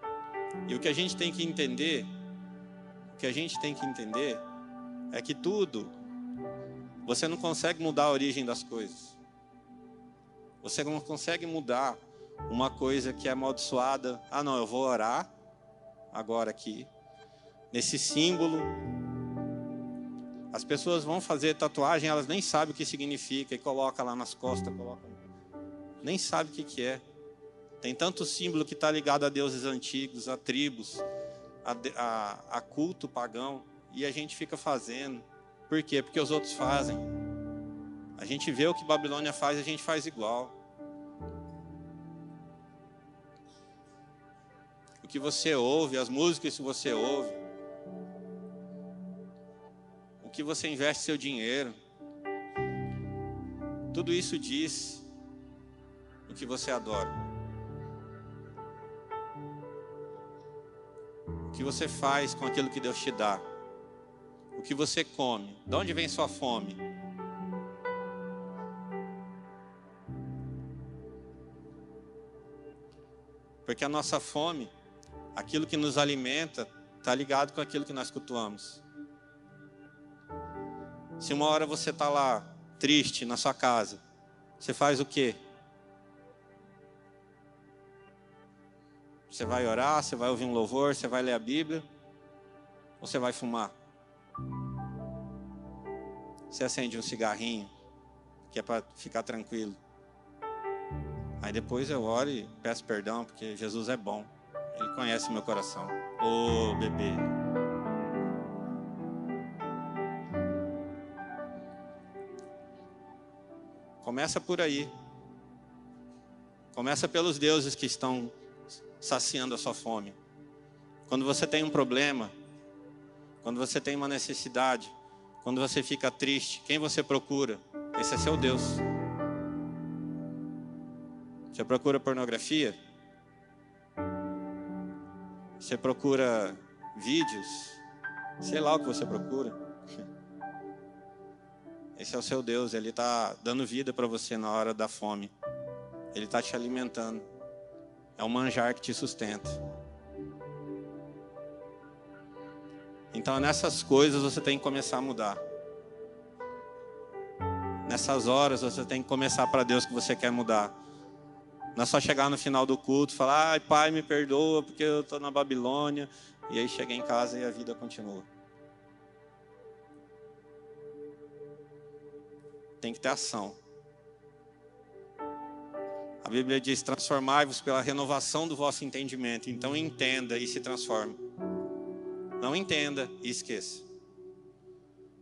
E o que a gente tem que entender, o que a gente tem que entender é que tudo você não consegue mudar a origem das coisas. Você não consegue mudar uma coisa que é amaldiçoada. Ah, não, eu vou orar agora aqui nesse símbolo as pessoas vão fazer tatuagem, elas nem sabem o que significa e coloca lá nas costas, coloca... nem sabe o que, que é. Tem tanto símbolo que está ligado a deuses antigos, a tribos, a, a, a culto pagão, e a gente fica fazendo. Por quê? Porque os outros fazem. A gente vê o que Babilônia faz, a gente faz igual. O que você ouve, as músicas que você ouve, que você investe seu dinheiro. Tudo isso diz o que você adora. O que você faz com aquilo que Deus te dá. O que você come. De onde vem sua fome? Porque a nossa fome, aquilo que nos alimenta, está ligado com aquilo que nós cultuamos. Se uma hora você está lá, triste, na sua casa, você faz o quê? Você vai orar, você vai ouvir um louvor, você vai ler a Bíblia, ou você vai fumar? Você acende um cigarrinho, que é para ficar tranquilo. Aí depois eu oro e peço perdão, porque Jesus é bom. Ele conhece meu coração. Ô oh, bebê. Começa por aí. Começa pelos deuses que estão saciando a sua fome. Quando você tem um problema, quando você tem uma necessidade, quando você fica triste, quem você procura? Esse é seu Deus. Você procura pornografia? Você procura vídeos? Sei lá o que você procura. Esse é o seu Deus, Ele está dando vida para você na hora da fome. Ele está te alimentando. É o manjar que te sustenta. Então, nessas coisas você tem que começar a mudar. Nessas horas você tem que começar para Deus que você quer mudar. Não é só chegar no final do culto e falar, ai pai, me perdoa porque eu estou na Babilônia. E aí chega em casa e a vida continua. Tem que ter ação. A Bíblia diz: transformai-vos pela renovação do vosso entendimento. Então entenda e se transforme. Não entenda e esqueça.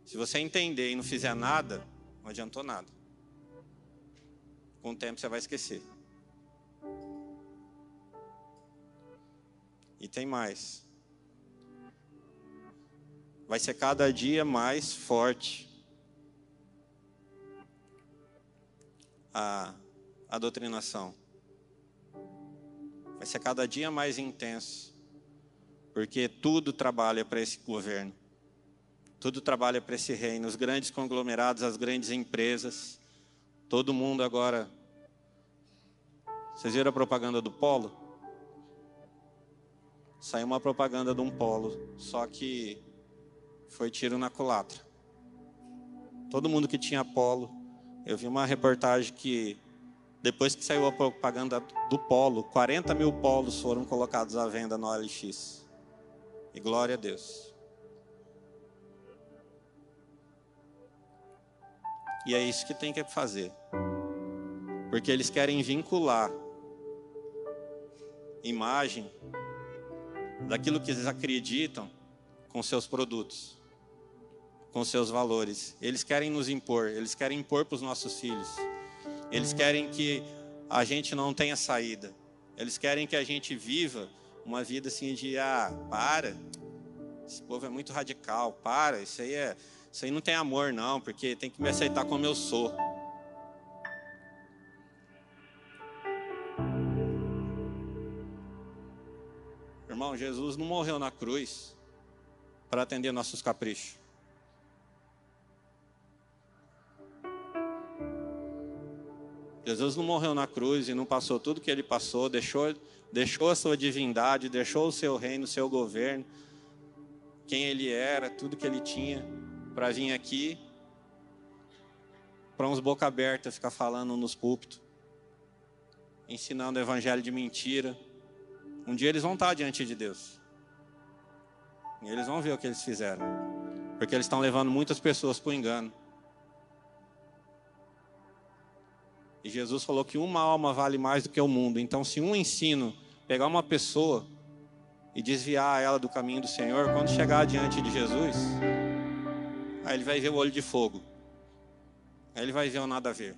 Se você entender e não fizer nada, não adiantou nada. Com o tempo você vai esquecer. E tem mais. Vai ser cada dia mais forte a, a doutrinação. Vai ser cada dia mais intenso. Porque tudo trabalha para esse governo. Tudo trabalha para esse reino. Os grandes conglomerados, as grandes empresas. Todo mundo agora. Vocês viram a propaganda do Polo? saiu uma propaganda de um polo, só que foi tiro na culatra. Todo mundo que tinha polo, eu vi uma reportagem que depois que saiu a propaganda do polo, 40 mil polos foram colocados à venda no OLX. E glória a Deus. E é isso que tem que fazer. Porque eles querem vincular imagem daquilo que eles acreditam com seus produtos, com seus valores. Eles querem nos impor, eles querem impor para os nossos filhos. Eles querem que a gente não tenha saída. Eles querem que a gente viva uma vida assim de ah, para. Esse povo é muito radical, para, isso aí é, isso aí não tem amor não, porque tem que me aceitar como eu sou. Irmão, Jesus não morreu na cruz para atender nossos caprichos. Jesus não morreu na cruz e não passou tudo que ele passou, deixou, deixou a sua divindade, deixou o seu reino, o seu governo, quem ele era, tudo que ele tinha, para vir aqui, para uns boca aberta ficar falando nos púlpitos, ensinando o evangelho de mentira, um dia eles vão estar diante de Deus. E eles vão ver o que eles fizeram. Porque eles estão levando muitas pessoas para o engano. E Jesus falou que uma alma vale mais do que o mundo. Então, se um ensino pegar uma pessoa e desviar ela do caminho do Senhor, quando chegar diante de Jesus, aí ele vai ver o olho de fogo. Aí ele vai ver o nada a ver.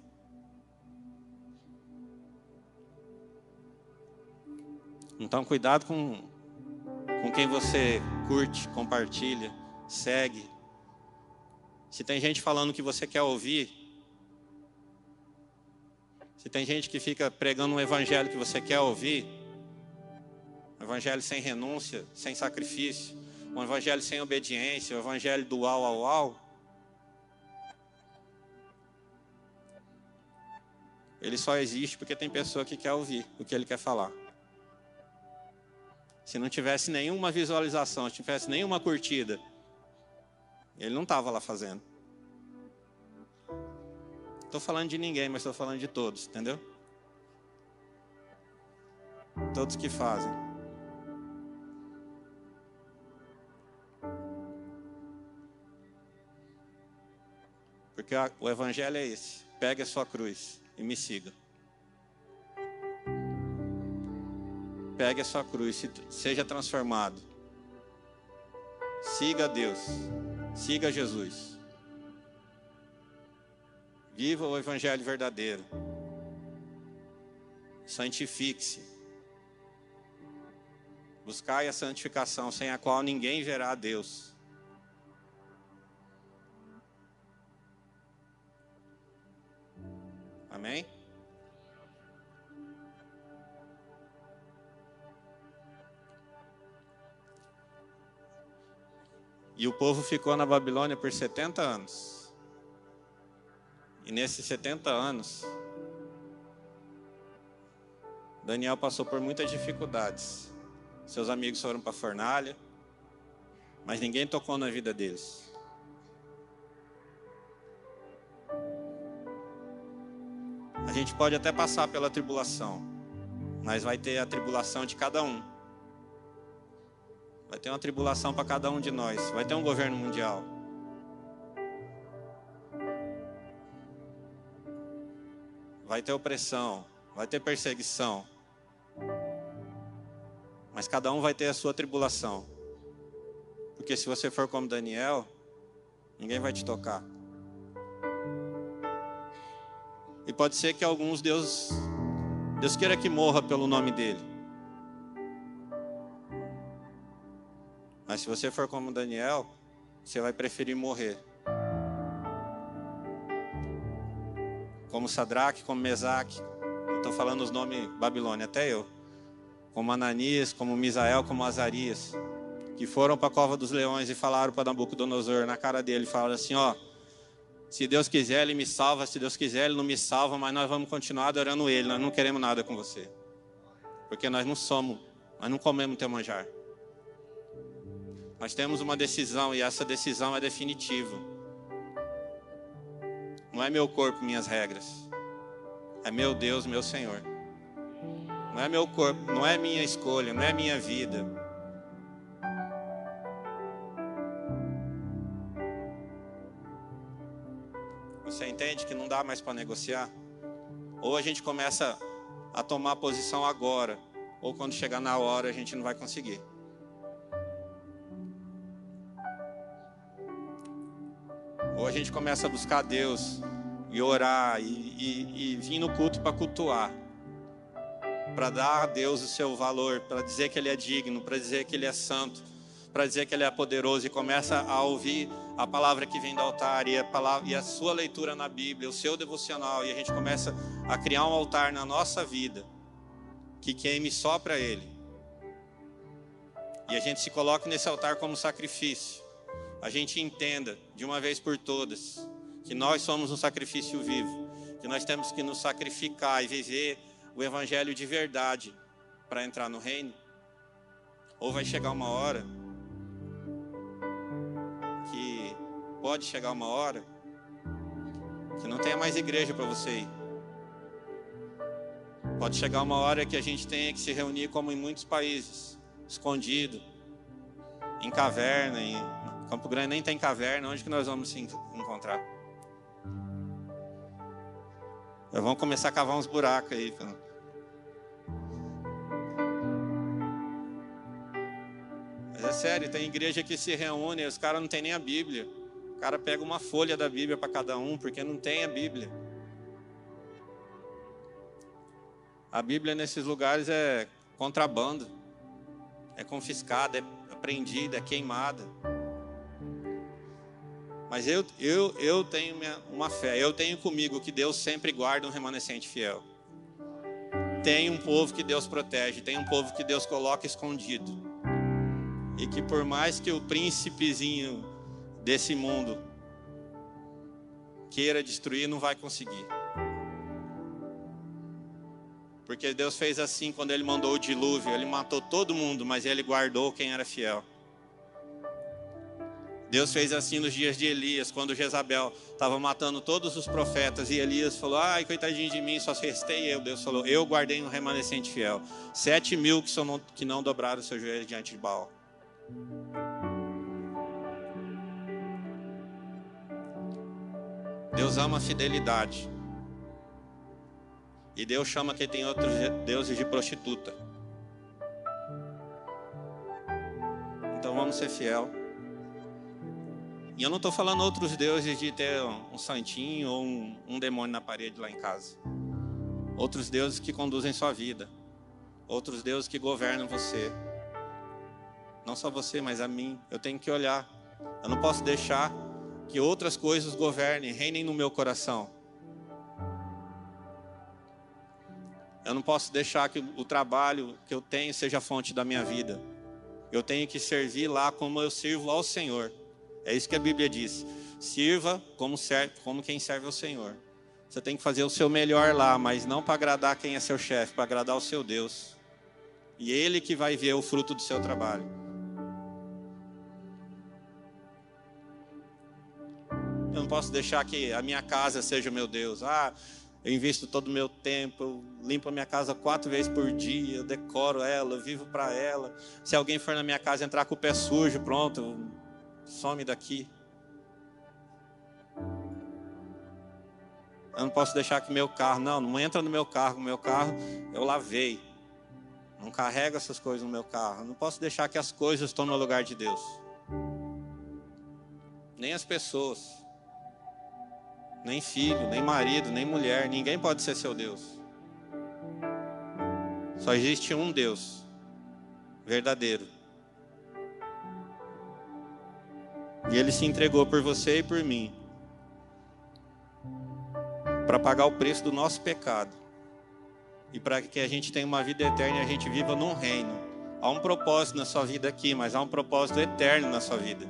Então, cuidado com, com quem você curte, compartilha, segue. Se tem gente falando que você quer ouvir, se tem gente que fica pregando um evangelho que você quer ouvir, um evangelho sem renúncia, sem sacrifício, um evangelho sem obediência, um evangelho do au au au, ele só existe porque tem pessoa que quer ouvir o que ele quer falar. se não tivesse nenhuma visualização, se tivesse nenhuma curtida, ele não estava lá fazendo. Estou falando de ninguém, mas estou falando de todos, entendeu? Todos que fazem. Porque o Evangelho é esse: pegue a sua cruz e me siga. Pegue a sua cruz, seja transformado. Siga Deus, siga Jesus. Viva o Evangelho verdadeiro. Santifique-se. Buscai a santificação, sem a qual ninguém verá a Deus. Amém? E o povo ficou na Babilônia por 70 anos. E nesses 70 anos, Daniel passou por muitas dificuldades. Seus amigos foram para a fornalha, mas ninguém tocou na vida deles. A gente pode até passar pela tribulação, mas vai ter a tribulação de cada um. Vai ter uma tribulação para cada um de nós. Vai ter um governo mundial. Vai ter opressão, vai ter perseguição. Mas cada um vai ter a sua tribulação. Porque se você for como Daniel, ninguém vai te tocar. E pode ser que alguns Deus Deus queira que morra pelo nome dele. Mas se você for como Daniel, você vai preferir morrer como Sadraque, como Mesaque, estou falando os nomes Babilônia, até eu, como Ananias, como Misael, como Azarias, que foram para a cova dos leões e falaram para Nabucodonosor na cara dele, falaram assim, ó, se Deus quiser, Ele me salva, se Deus quiser, Ele não me salva, mas nós vamos continuar adorando Ele, nós não queremos nada com você, porque nós não somos, nós não comemos teu manjar. Nós temos uma decisão e essa decisão é definitiva. Não é meu corpo, minhas regras. É meu Deus, meu Senhor. Não é meu corpo, não é minha escolha, não é minha vida. Você entende que não dá mais para negociar? Ou a gente começa a tomar posição agora, ou quando chegar na hora a gente não vai conseguir. Ou a gente começa a buscar Deus e orar e, e, e vir no culto para cultuar, para dar a Deus o seu valor, para dizer que Ele é digno, para dizer que Ele é santo, para dizer que Ele é poderoso e começa a ouvir a palavra que vem do altar e a, palavra, e a sua leitura na Bíblia, o seu devocional, e a gente começa a criar um altar na nossa vida que queime só para Ele. E a gente se coloca nesse altar como sacrifício a gente entenda de uma vez por todas que nós somos um sacrifício vivo, que nós temos que nos sacrificar e viver o evangelho de verdade para entrar no reino. Ou vai chegar uma hora que pode chegar uma hora que não tenha mais igreja para você ir. Pode chegar uma hora que a gente tenha que se reunir como em muitos países, escondido, em caverna, em Campo Grande nem tem caverna, onde que nós vamos se encontrar? Nós vamos começar a cavar uns buracos aí. Mas é sério, tem igreja que se reúne, os caras não tem nem a Bíblia. O cara pega uma folha da Bíblia para cada um, porque não tem a Bíblia. A Bíblia nesses lugares é contrabando, é confiscada, é apreendida, é queimada. Mas eu, eu, eu tenho uma fé, eu tenho comigo que Deus sempre guarda um remanescente fiel. Tem um povo que Deus protege, tem um povo que Deus coloca escondido. E que por mais que o príncipezinho desse mundo queira destruir, não vai conseguir. Porque Deus fez assim quando ele mandou o dilúvio, ele matou todo mundo, mas ele guardou quem era fiel. Deus fez assim nos dias de Elias, quando Jezabel estava matando todos os profetas, e Elias falou: Ai, coitadinho de mim, só restei eu. Deus falou: Eu guardei um remanescente fiel. Sete mil que, são, que não dobraram seu joelho diante de Baal. Deus ama a fidelidade. E Deus chama quem tem outros deuses de prostituta. Então vamos ser fiel. E eu não estou falando outros deuses de ter um santinho ou um, um demônio na parede lá em casa. Outros deuses que conduzem sua vida. Outros deuses que governam você. Não só você, mas a mim. Eu tenho que olhar. Eu não posso deixar que outras coisas governem, reinem no meu coração. Eu não posso deixar que o trabalho que eu tenho seja fonte da minha vida. Eu tenho que servir lá como eu sirvo ao Senhor. É isso que a Bíblia diz. Sirva como, serve, como quem serve ao Senhor. Você tem que fazer o seu melhor lá, mas não para agradar quem é seu chefe, para agradar o seu Deus. E Ele que vai ver o fruto do seu trabalho. Eu não posso deixar que a minha casa seja o meu Deus. Ah, eu invisto todo o meu tempo, limpo a minha casa quatro vezes por dia, eu decoro ela, eu vivo para ela. Se alguém for na minha casa entrar com o pé sujo, pronto, some daqui. Eu não posso deixar que meu carro, não, não entra no meu carro, meu carro eu lavei. Não carrego essas coisas no meu carro. Eu não posso deixar que as coisas estão no lugar de Deus. Nem as pessoas. Nem filho, nem marido, nem mulher, ninguém pode ser seu Deus. Só existe um Deus verdadeiro. E ele se entregou por você e por mim para pagar o preço do nosso pecado e para que a gente tenha uma vida eterna e a gente viva num reino. Há um propósito na sua vida aqui, mas há um propósito eterno na sua vida.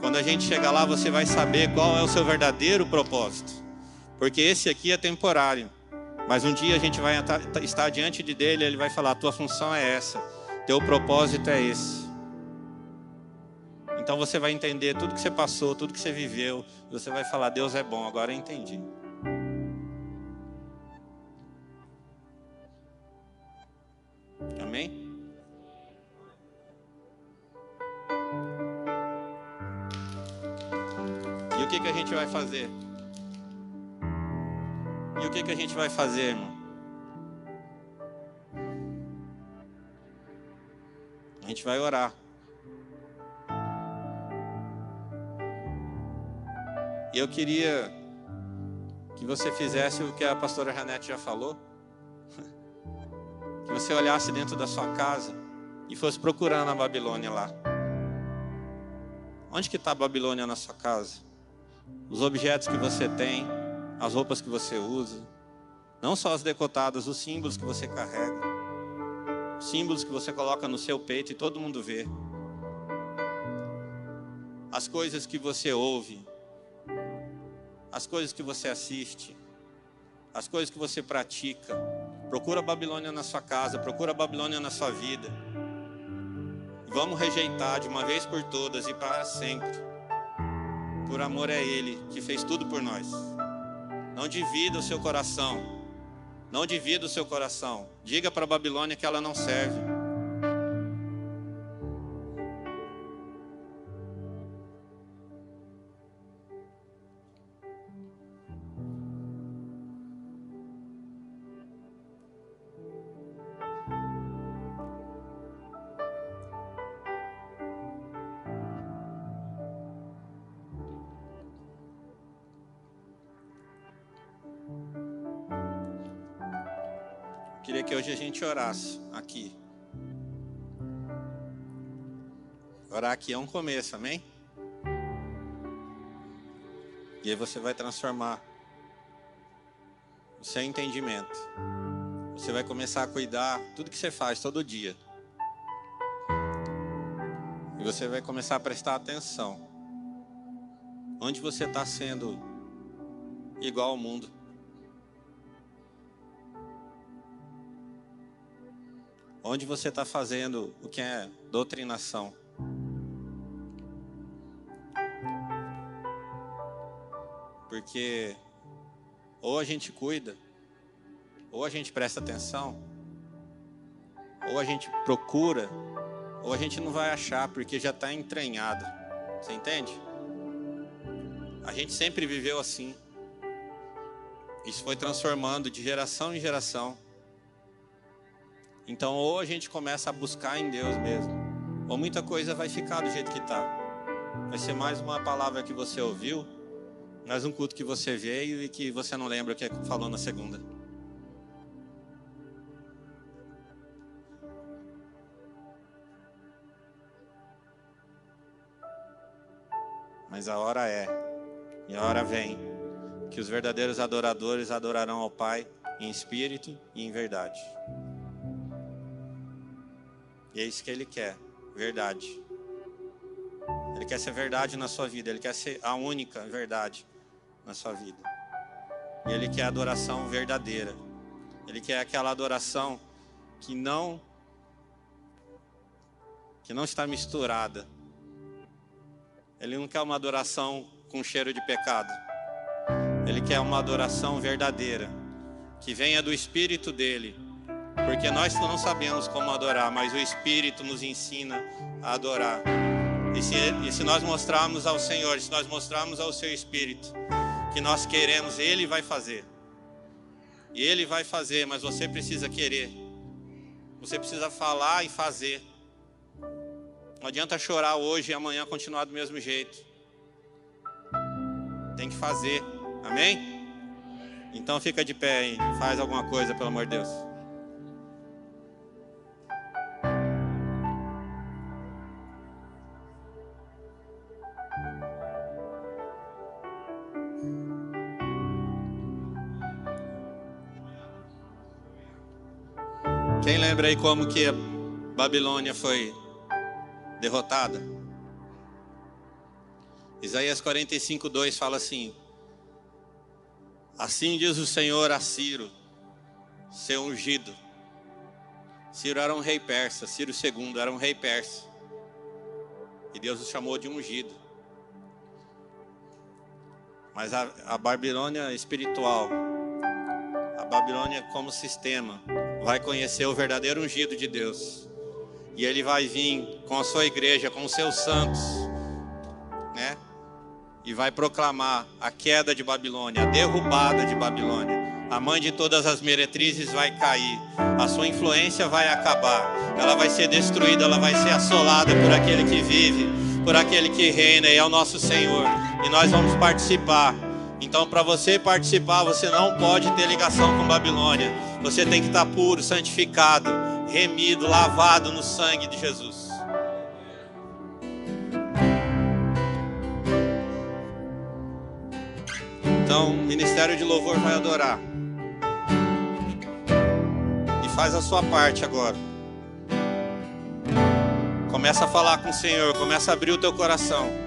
Quando a gente chegar lá, você vai saber qual é o seu verdadeiro propósito, porque esse aqui é temporário. Mas um dia a gente vai estar diante de dele, ele vai falar: tua função é essa, teu propósito é esse. Então você vai entender tudo que você passou, tudo que você viveu. Você vai falar: Deus é bom, agora eu entendi. Amém? E o que, que a gente vai fazer? E o que, que a gente vai fazer, irmão? A gente vai orar. Eu queria que você fizesse o que a pastora Janete já falou. Que você olhasse dentro da sua casa e fosse procurando a Babilônia lá. Onde que está a Babilônia na sua casa? Os objetos que você tem, as roupas que você usa, não só as decotadas, os símbolos que você carrega, os símbolos que você coloca no seu peito e todo mundo vê, as coisas que você ouve, as coisas que você assiste, as coisas que você pratica. Procura a Babilônia na sua casa, procura a Babilônia na sua vida. Vamos rejeitar de uma vez por todas e para sempre. Por amor a Ele que fez tudo por nós. Não divida o seu coração. Não divida o seu coração. Diga para a Babilônia que ela não serve. Gente orasse aqui. Orar aqui é um começo, amém? E aí você vai transformar o seu entendimento. Você vai começar a cuidar tudo que você faz todo dia. E você vai começar a prestar atenção. Onde você está sendo igual ao mundo? Onde você está fazendo o que é doutrinação? Porque ou a gente cuida, ou a gente presta atenção, ou a gente procura, ou a gente não vai achar, porque já está entranhado. Você entende? A gente sempre viveu assim. Isso foi transformando de geração em geração. Então, ou a gente começa a buscar em Deus mesmo, ou muita coisa vai ficar do jeito que está. Vai ser mais uma palavra que você ouviu, mais um culto que você veio e que você não lembra o que falou na segunda. Mas a hora é, e a hora vem, que os verdadeiros adoradores adorarão ao Pai em espírito e em verdade. E é isso que Ele quer, verdade. Ele quer ser verdade na sua vida, Ele quer ser a única verdade na sua vida. E Ele quer adoração verdadeira. Ele quer aquela adoração que não que não está misturada. Ele não quer uma adoração com cheiro de pecado. Ele quer uma adoração verdadeira, que venha do espírito dele porque nós não sabemos como adorar, mas o Espírito nos ensina a adorar. E se, e se nós mostrarmos ao Senhor, se nós mostrarmos ao Seu Espírito que nós queremos, Ele vai fazer. E Ele vai fazer, mas você precisa querer. Você precisa falar e fazer. Não adianta chorar hoje e amanhã continuar do mesmo jeito. Tem que fazer. Amém? Então fica de pé e faz alguma coisa, pelo amor de Deus. Lembra aí como que a Babilônia foi derrotada? Isaías 45, 2 fala assim: Assim diz o Senhor a Ciro, seu ungido. Ciro era um rei persa, Ciro II era um rei persa. E Deus o chamou de ungido. Mas a, a Babilônia espiritual, a Babilônia como sistema, vai conhecer o verdadeiro ungido de Deus. E ele vai vir com a sua igreja, com os seus santos, né? E vai proclamar a queda de Babilônia, a derrubada de Babilônia. A mãe de todas as meretrizes vai cair, a sua influência vai acabar, ela vai ser destruída, ela vai ser assolada por aquele que vive, por aquele que reina, e é o nosso Senhor. E nós vamos participar. Então, para você participar, você não pode ter ligação com Babilônia. Você tem que estar puro, santificado, remido, lavado no sangue de Jesus. Então, o ministério de louvor vai adorar. E faz a sua parte agora. Começa a falar com o Senhor, começa a abrir o teu coração.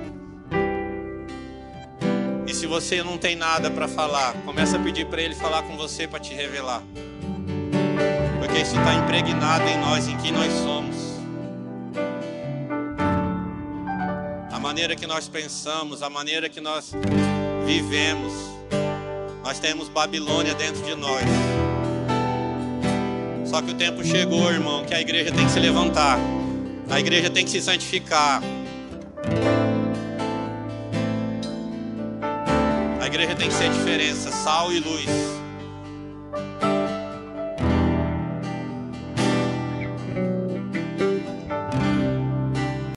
Se você não tem nada para falar, começa a pedir para Ele falar com você para te revelar porque isso está impregnado em nós, em quem nós somos. A maneira que nós pensamos, a maneira que nós vivemos. Nós temos Babilônia dentro de nós. Só que o tempo chegou, irmão, que a igreja tem que se levantar. A igreja tem que se santificar. igreja tem que ser a diferença, sal e luz.